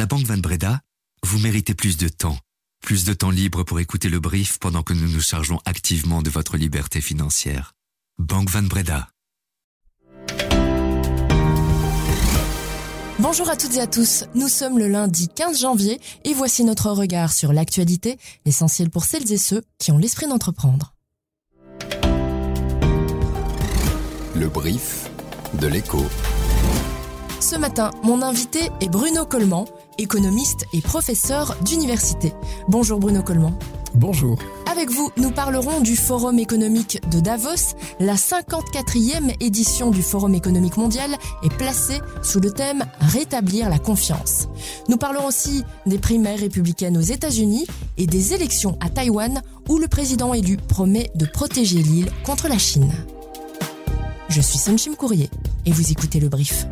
la Banque Van Breda, vous méritez plus de temps. Plus de temps libre pour écouter le brief pendant que nous nous chargeons activement de votre liberté financière. Banque Van Breda. Bonjour à toutes et à tous, nous sommes le lundi 15 janvier et voici notre regard sur l'actualité, l'essentiel pour celles et ceux qui ont l'esprit d'entreprendre. Le brief de l'écho. Ce matin, mon invité est Bruno Coleman, économiste et professeur d'université. Bonjour Bruno Coleman. Bonjour. Avec vous, nous parlerons du Forum économique de Davos. La 54e édition du Forum économique mondial est placée sous le thème Rétablir la confiance. Nous parlerons aussi des primaires républicaines aux États-Unis et des élections à Taïwan où le président élu promet de protéger l'île contre la Chine. Je suis Sunshim Courrier et vous écoutez le brief.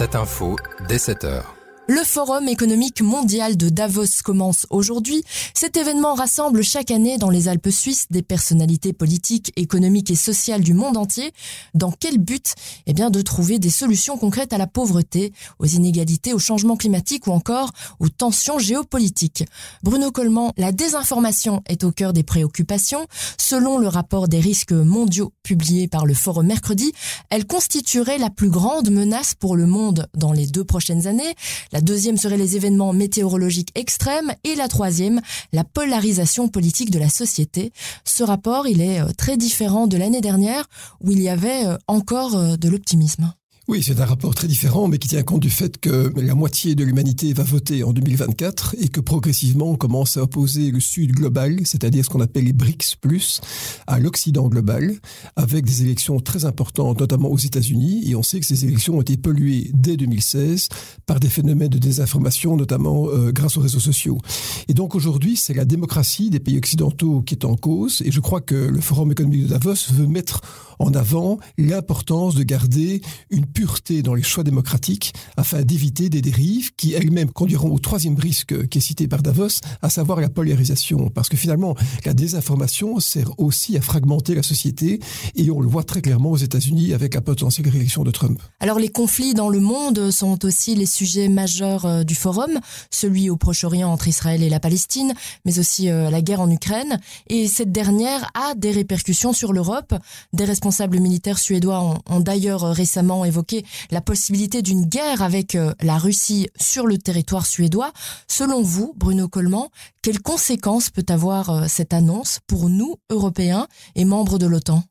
Cette info dès 7 heures. Le Forum économique mondial de Davos commence aujourd'hui. Cet événement rassemble chaque année dans les Alpes suisses des personnalités politiques, économiques et sociales du monde entier. Dans quel but? Eh bien, de trouver des solutions concrètes à la pauvreté, aux inégalités, au changement climatique ou encore aux tensions géopolitiques. Bruno Coleman, la désinformation est au cœur des préoccupations. Selon le rapport des risques mondiaux publié par le Forum mercredi, elle constituerait la plus grande menace pour le monde dans les deux prochaines années. Deuxième serait les événements météorologiques extrêmes et la troisième, la polarisation politique de la société. Ce rapport, il est euh, très différent de l'année dernière où il y avait euh, encore euh, de l'optimisme. Oui, c'est un rapport très différent, mais qui tient compte du fait que la moitié de l'humanité va voter en 2024 et que progressivement on commence à opposer le Sud global, c'est-à-dire ce qu'on appelle les BRICS à l'Occident global, avec des élections très importantes, notamment aux États-Unis. Et on sait que ces élections ont été polluées dès 2016 par des phénomènes de désinformation, notamment euh, grâce aux réseaux sociaux. Et donc aujourd'hui, c'est la démocratie des pays occidentaux qui est en cause. Et je crois que le Forum économique de Davos veut mettre en avant l'importance de garder une pureté dans les choix démocratiques afin d'éviter des dérives qui elles-mêmes conduiront au troisième risque qui est cité par Davos, à savoir la polarisation. Parce que finalement, la désinformation sert aussi à fragmenter la société et on le voit très clairement aux États-Unis avec la potentielle réélection de Trump. Alors les conflits dans le monde sont aussi les sujets majeurs euh, du forum, celui au Proche-Orient entre Israël et la Palestine, mais aussi euh, la guerre en Ukraine. Et cette dernière a des répercussions sur l'Europe. Des responsables militaires suédois ont, ont d'ailleurs récemment évoqué la possibilité d'une guerre avec euh, la Russie sur le territoire suédois. Selon vous, Bruno Coleman, quelles conséquences peut avoir euh, cette annonce pour nous, Européens et membres de l'OTAN?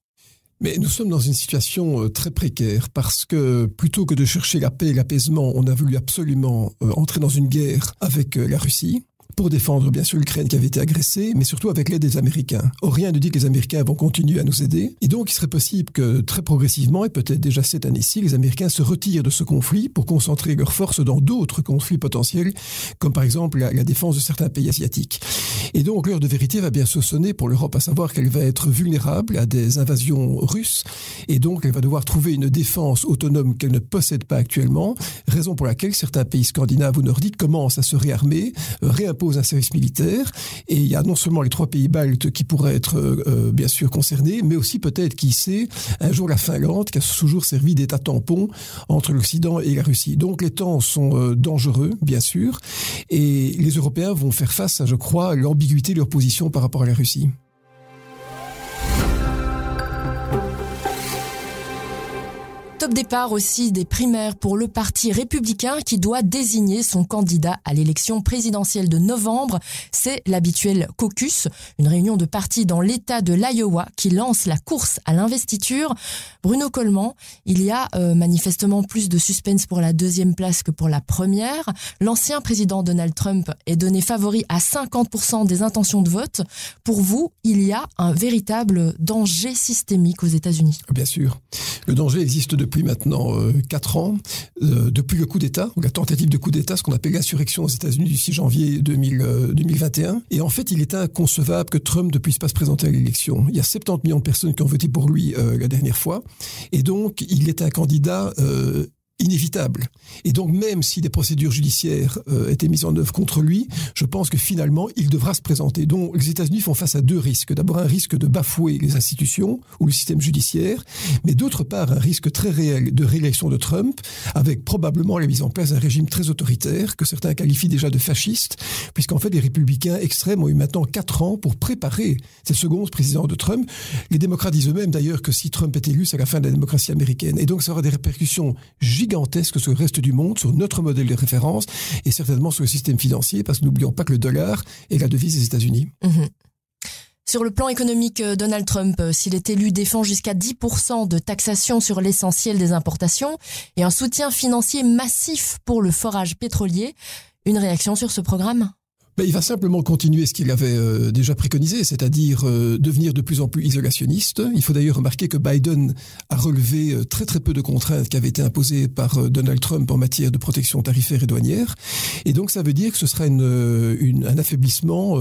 Mais nous sommes dans une situation euh, très précaire parce que plutôt que de chercher la paix et l'apaisement, on a voulu absolument entrer dans une guerre avec la Russie pour défendre bien sûr l'Ukraine qui avait été agressée, mais surtout avec l'aide des Américains. Or, rien ne dit que les Américains vont continuer à nous aider. Et donc, il serait possible que très progressivement, et peut-être déjà cette année-ci, les Américains se retirent de ce conflit pour concentrer leurs forces dans d'autres conflits potentiels, comme par exemple la, la, défense de certains pays asiatiques. Et donc, l'heure de vérité va bien se sonner pour l'Europe, à savoir qu'elle va être vulnérable à des invasions russes, et donc elle va devoir trouver une défense autonome qu'elle ne possède pas actuellement, raison pour laquelle certains pays scandinaves ou nordiques commencent à se réarmer, un service militaire. Et il y a non seulement les trois pays baltes qui pourraient être euh, bien sûr concernés, mais aussi peut-être, qui sait, un jour la Finlande, qui a toujours servi d'état tampon entre l'Occident et la Russie. Donc les temps sont euh, dangereux, bien sûr, et les Européens vont faire face à, je crois, l'ambiguïté de leur position par rapport à la Russie. Top départ aussi des primaires pour le Parti républicain qui doit désigner son candidat à l'élection présidentielle de novembre. C'est l'habituel caucus, une réunion de partis dans l'État de l'Iowa qui lance la course à l'investiture. Bruno Coleman, il y a euh, manifestement plus de suspense pour la deuxième place que pour la première. L'ancien président Donald Trump est donné favori à 50% des intentions de vote. Pour vous, il y a un véritable danger systémique aux États-Unis. Bien sûr. Le danger existe depuis depuis maintenant euh, 4 ans, euh, depuis le coup d'État, la tentative de coup d'État, ce qu'on appelle l'insurrection aux États-Unis du 6 janvier 2000, euh, 2021. Et en fait, il est inconcevable que Trump ne puisse pas se présenter à l'élection. Il y a 70 millions de personnes qui ont voté pour lui la dernière fois. Et donc, il est un candidat inévitable. Et donc même si des procédures judiciaires euh, étaient mises en œuvre contre lui, je pense que finalement il devra se présenter. Donc les États-Unis font face à deux risques. D'abord un risque de bafouer les institutions ou le système judiciaire, mais d'autre part un risque très réel de réélection de Trump, avec probablement la mise en place d'un régime très autoritaire que certains qualifient déjà de fasciste, puisqu'en fait les républicains extrêmes ont eu maintenant quatre ans pour préparer cette seconde présidence de Trump. Les démocrates disent eux-mêmes d'ailleurs que si Trump est élu, c'est la fin de la démocratie américaine. Et donc ça aura des répercussions gigantesques gigantesque sur le reste du monde, sur notre modèle de référence et certainement sur le système financier, parce que n'oublions pas que le dollar est la devise des États-Unis. Mhm. Sur le plan économique, euh, Donald Trump, euh, s'il est élu, défend jusqu'à 10% de taxation sur l'essentiel des importations et un soutien financier massif pour le forage pétrolier. Une réaction sur ce programme? Ben, il va simplement continuer ce qu'il avait euh, déjà préconisé, c'est-à-dire euh, devenir de plus en plus isolationniste. Il faut d'ailleurs remarquer que Biden a relevé euh, très très peu de contraintes qui avaient été imposées par Donald Trump en matière de protection tarifaire et douanière. Et donc ça veut dire que ce sera une, un affaiblissement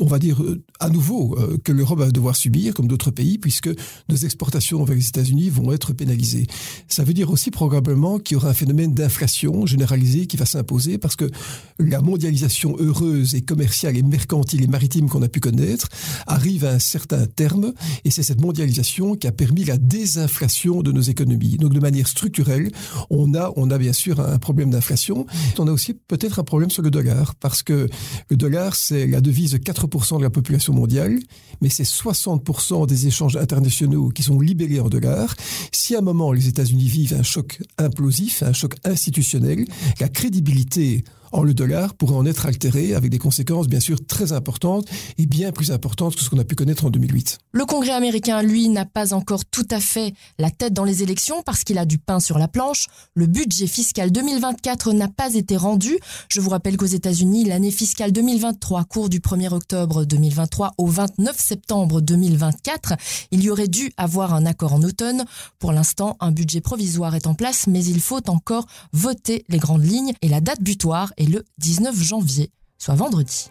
on va dire, à nouveau, euh, que l'Europe va devoir subir, comme d'autres pays, puisque nos exportations vers les États-Unis vont être pénalisées. Ça veut dire aussi probablement qu'il y aura un phénomène d'inflation généralisée qui va s'imposer, parce que la mondialisation heureuse et commerciale et mercantile et maritime qu'on a pu connaître arrive à un certain terme, et c'est cette mondialisation qui a permis la désinflation de nos économies. Donc de manière structurelle, on a, on a bien sûr un problème d'inflation. On a aussi peut-être un problème sur le dollar, parce que le dollar, c'est la devise 80 de la population mondiale, mais c'est 60% des échanges internationaux qui sont libellés en dollars. Si à un moment les États-Unis vivent un choc implosif, un choc institutionnel, la crédibilité Or, le dollar pourrait en être altéré avec des conséquences bien sûr très importantes et bien plus importantes que ce qu'on a pu connaître en 2008. Le Congrès américain, lui, n'a pas encore tout à fait la tête dans les élections parce qu'il a du pain sur la planche. Le budget fiscal 2024 n'a pas été rendu. Je vous rappelle qu'aux États-Unis, l'année fiscale 2023 court du 1er octobre 2023 au 29 septembre 2024. Il y aurait dû avoir un accord en automne. Pour l'instant, un budget provisoire est en place, mais il faut encore voter les grandes lignes et la date butoir est le 19 janvier, soit vendredi.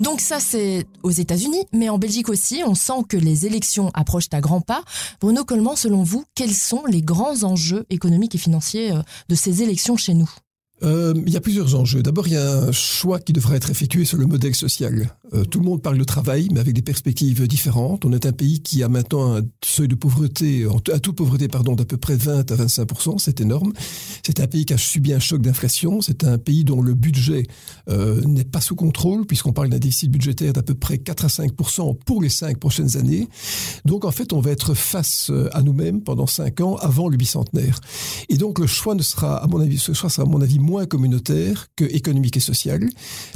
Donc ça, c'est aux États-Unis, mais en Belgique aussi, on sent que les élections approchent à grands pas. Bruno Coleman, selon vous, quels sont les grands enjeux économiques et financiers euh, de ces élections chez nous? Euh, il y a plusieurs enjeux. D'abord, il y a un choix qui devrait être effectué sur le modèle social. Euh, tout le monde parle de travail, mais avec des perspectives différentes. On est un pays qui a maintenant un seuil de pauvreté, à toute pauvreté, pardon, d'à peu près 20 à 25 C'est énorme. C'est un pays qui a subi un choc d'inflation. C'est un pays dont le budget euh, n'est pas sous contrôle, puisqu'on parle d'un déficit budgétaire d'à peu près 4 à 5% pour les cinq prochaines années. Donc, en fait, on va être face à nous-mêmes pendant cinq ans avant le bicentenaire. Et donc, le choix ne sera, à mon avis, ce choix sera, à mon avis, moins communautaire que économique et social,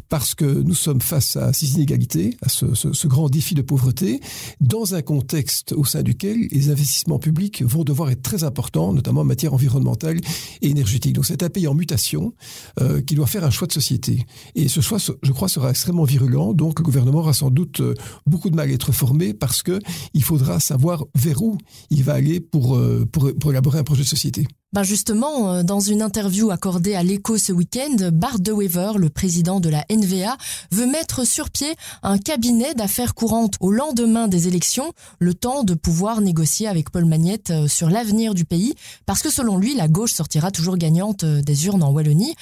parce que nous sommes face à ces inégalités, à ce, grand défi de pauvreté, dans un contexte au sein duquel les investissements publics vont devoir être très importants, notamment en matière environnementale et énergétique. Donc c'est un pays en mutation euh, qui doit faire un choix de société. Et ce choix, je crois, sera extrêmement virulent. Donc le gouvernement aura sans doute euh, beaucoup de mal à être formé parce que il faudra savoir vers où il va aller pour, euh, élaborer un projet de société. Ben justement, euh, dans une interview accordée à l'écho ce week-end, Bart De Wever, le président de la NVA, veut mettre sur pied un cabinet d'affaires courantes au lendemain des élections, le temps de pouvoir négocier avec Paul Magnette euh, sur l'avenir du pays, parce que selon lui, la gauche sortira toujours gagnante euh, des urnes en Wallonie.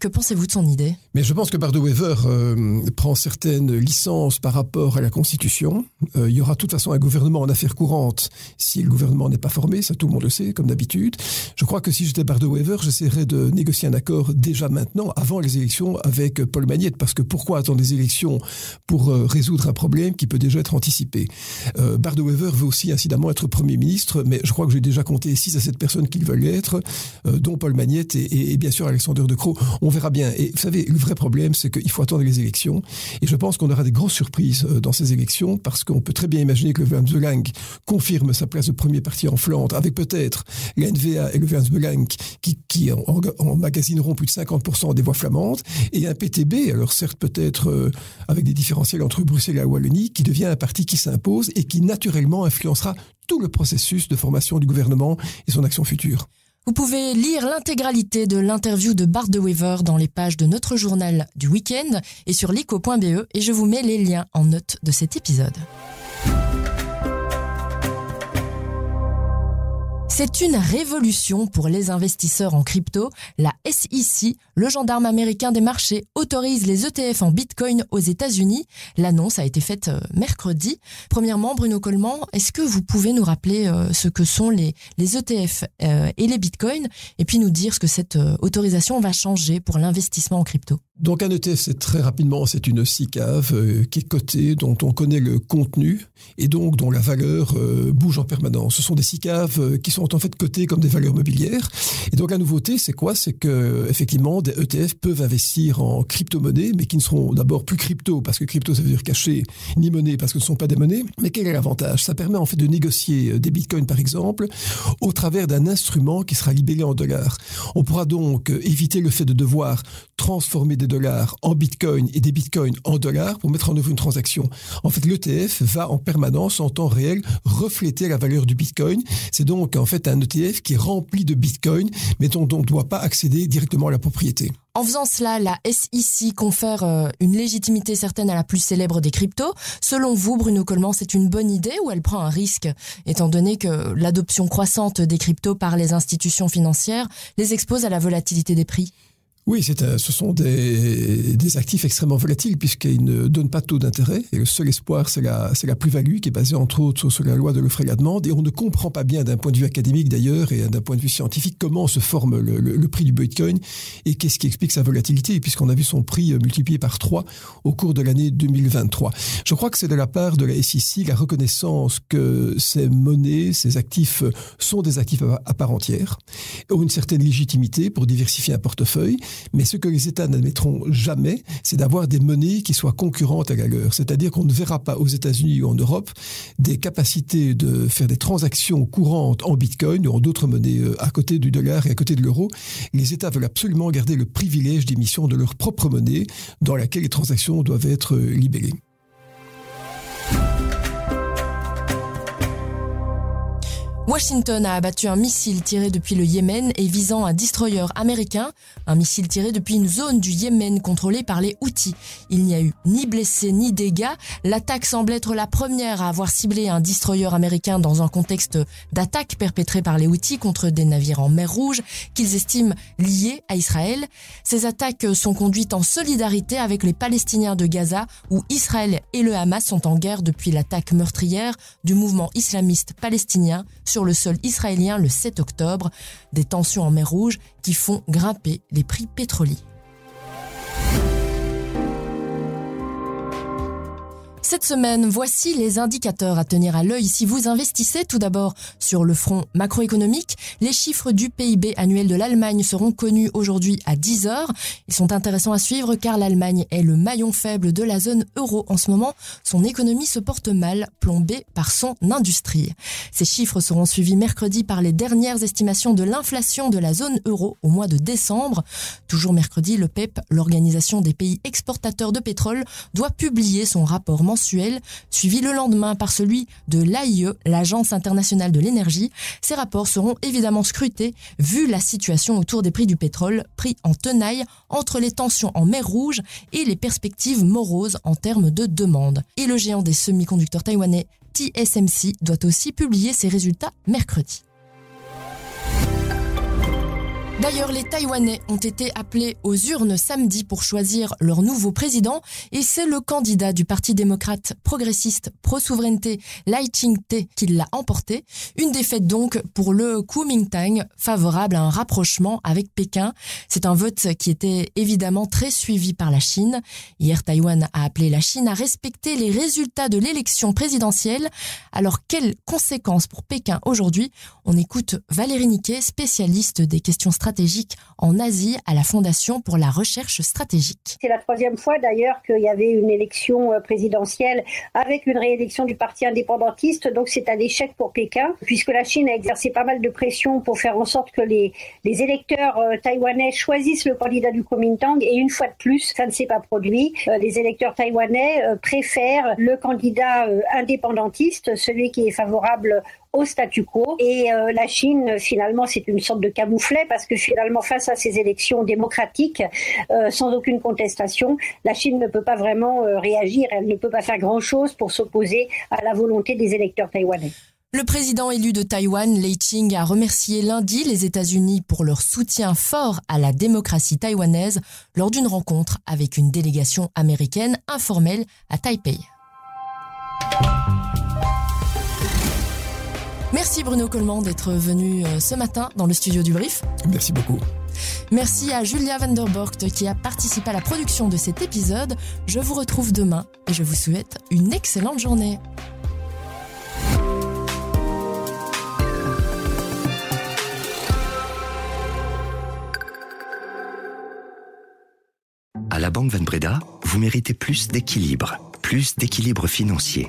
Que pensez-vous de son idée? Mais je pense que Bart De Wever prend certaines licences par rapport à la Constitution. il y aura de toute façon un gouvernement en affaires courantes si le gouvernement n'est pas formé, ça tout le monde le sait, comme d'habitude. Je crois que si j'étais Bardo Weaver, j'essaierais de négocier un accord déjà maintenant, avant les élections, avec Paul Magnette, parce que pourquoi attendre des élections pour euh, résoudre un problème qui peut déjà être anticipé? Euh, Bardo veut aussi incidemment être Premier ministre, mais je crois que j'ai déjà compté 6 à 7 personnes qui veulent l'être, euh, dont Paul Magnette et, bien sûr Alexander De Croo. On verra bien. Et vous savez, le vrai problème, c'est qu'il faut attendre les élections, et je pense qu'on aura des grosses surprises dans ces élections, parce qu'on peut très bien imaginer que le Vlaams confirme sa place de premier parti en Flandre, avec peut-être la NVA et le Vlaams qui, qui emmagasineront plus de 50% des voix flamandes, et un PTB, alors certes peut-être euh, avec des différentiels entre Bruxelles et la Wallonie, qui devient un parti qui s'impose et qui naturellement influencera tout le processus de formation du gouvernement et son action future. Vous pouvez lire l'intégralité de l'interview de Bart de Weaver dans les pages de notre journal du week-end et sur lico.be et je vous mets les liens en note de cet épisode. C'est une révolution pour les investisseurs en crypto. La SEC, le gendarme américain des marchés, autorise les ETF en Bitcoin aux États-Unis. L'annonce a été faite euh, mercredi. Premièrement, Bruno Coleman, est-ce que vous pouvez nous rappeler euh, ce que sont les, ETF euh, et les Bitcoins et puis nous dire ce que cette autorisation va changer pour l'investissement en crypto? Donc un ETF, c'est très rapidement, c'est une SICAV qui est cotée, dont on connaît le contenu et donc dont la valeur bouge en permanence. Ce sont des SICAV qui sont en fait cotées comme des valeurs mobilières. Et donc la nouveauté, c'est quoi? C'est que effectivement, des ETF peuvent investir en crypto-monnaies, mais qui ne seront d'abord plus crypto, parce que crypto, ça veut dire caché, ni monnaie, parce que ce ne sont pas des monnaies. Mais quel est l'avantage? Ça permet en fait de négocier des bitcoins, par exemple, au travers d'un instrument qui sera libellé en dollars. On pourra donc éviter le fait de devoir transformer des dollars en bitcoin et des bitcoins en dollars pour mettre en œuvre une transaction. En fait, l'ETF va en permanence, en temps réel, refléter la valeur du bitcoin. C'est donc en fait un ETF qui est rempli de bitcoin, mais dont on ne doit pas accéder directement à la propriété. En faisant cela, la SEC confère euh, une légitimité certaine à la plus célèbre des cryptos. Selon vous, Bruno Coleman, c'est une bonne idée ou elle prend un risque, étant donné que l'adoption croissante des cryptos par les institutions financières les expose à la volatilité des prix? Oui, c'est ce sont des, des, actifs extrêmement volatiles puisqu'ils ne donnent pas de taux d'intérêt. Et le seul espoir, c'est la, la plus-value qui est basée entre autres sur la loi de l'offre et la demande. Et on ne comprend pas bien d'un point de vue académique d'ailleurs et d'un point de vue scientifique comment se forme le, prix du Bitcoin et qu'est-ce qui explique sa volatilité puisqu'on a vu son prix multiplié par 3 au cours de l'année 2023. Je crois que c'est de la part de la SEC la reconnaissance que ces monnaies, ces actifs sont des actifs à part entière, ont une certaine légitimité pour diversifier un portefeuille mais ce que les États n'admettront jamais, c'est d'avoir des monnaies qui soient concurrentes à la leur. C'est-à-dire qu'on ne verra pas aux États-Unis ou en Europe des capacités de faire des transactions courantes en Bitcoin ou en d'autres monnaies euh, à côté du dollar et à côté de l'euro. Les États veulent absolument garder le privilège d'émission de leur propre monnaie dans laquelle les transactions doivent être euh, libellées. Washington a abattu un missile tiré depuis le Yémen et visant un destroyer américain, un missile tiré depuis une zone du Yémen contrôlée par les Houthis. Il n'y a eu ni blessés ni dégâts. L'attaque semble être la première à avoir ciblé un destroyer américain dans un contexte d'attaque perpétrée par les Houthis contre des navires en mer Rouge qu'ils estiment liés à Israël. Ces attaques sont conduites en solidarité avec les Palestiniens de Gaza où Israël et le Hamas sont en guerre depuis l'attaque meurtrière du mouvement islamiste palestinien sur le sol israélien le 7 octobre, des tensions en mer Rouge qui font grimper les prix pétroliers. Cette semaine, voici les indicateurs à tenir à l'œil si vous investissez. Tout d'abord, sur le front macroéconomique, les chiffres du PIB annuel de l'Allemagne seront connus aujourd'hui à 10 heures. Ils sont intéressants à suivre car l'Allemagne est le maillon faible de la zone euro en ce moment. Son économie se porte mal, plombée par son industrie. Ces chiffres seront suivis mercredi par les dernières estimations de l'inflation de la zone euro au mois de décembre. Toujours mercredi, le PEP, l'Organisation des pays exportateurs de pétrole, doit publier son rapport mensuel suivi le lendemain par celui de l'AIE, l'Agence internationale de l'énergie. Ces rapports seront évidemment scrutés vu la situation autour des prix du pétrole, pris en tenaille entre les tensions en mer Rouge et les perspectives moroses en termes de demande. Et le géant des semi-conducteurs taïwanais TSMC doit aussi publier ses résultats mercredi. D'ailleurs, les Taïwanais ont été appelés aux urnes samedi pour choisir leur nouveau président et c'est le candidat du Parti démocrate progressiste pro-souveraineté Lai Ching-te qui l'a emporté. Une défaite donc pour le Kuomintang, favorable à un rapprochement avec Pékin. C'est un vote qui était évidemment très suivi par la Chine. Hier, Taïwan a appelé la Chine à respecter les résultats de l'élection présidentielle. Alors, quelles conséquences pour Pékin aujourd'hui? On écoute Valérie Niquet, spécialiste des questions stratégiques stratégique en Asie à la Fondation pour la recherche stratégique. C'est la troisième fois d'ailleurs qu'il y avait une élection euh, présidentielle avec une réélection du parti indépendantiste, donc c'est un échec pour Pékin, puisque la Chine a exercé pas mal de pression pour faire en sorte que les, électeurs euh, taïwanais choisissent le candidat du Kuomintang, et une fois de plus, ça ne s'est pas produit. Euh, les électeurs taïwanais préfèrent le candidat indépendantiste, celui qui est favorable au statu quo. Et euh, la Chine, finalement, c'est une sorte de camouflet parce que finalement, face à ces élections démocratiques, euh, sans aucune contestation, la Chine ne peut pas vraiment euh, réagir. Elle ne peut pas faire grand-chose pour s'opposer à la volonté des électeurs taïwanais. Le président élu de Taïwan, Lei Ching, a remercié lundi les États-Unis pour leur soutien fort à la démocratie taïwanaise lors d'une rencontre avec une délégation américaine informelle à Taipei. Merci Bruno Coleman d'être venu euh, ce matin dans le studio du Brief. Merci beaucoup. Merci à Julia Vanderborgt qui a participé à la production de cet épisode. Je vous retrouve demain et je vous souhaite une excellente journée. À la Banque Van Breda, vous méritez plus d'équilibre, plus d'équilibre financier,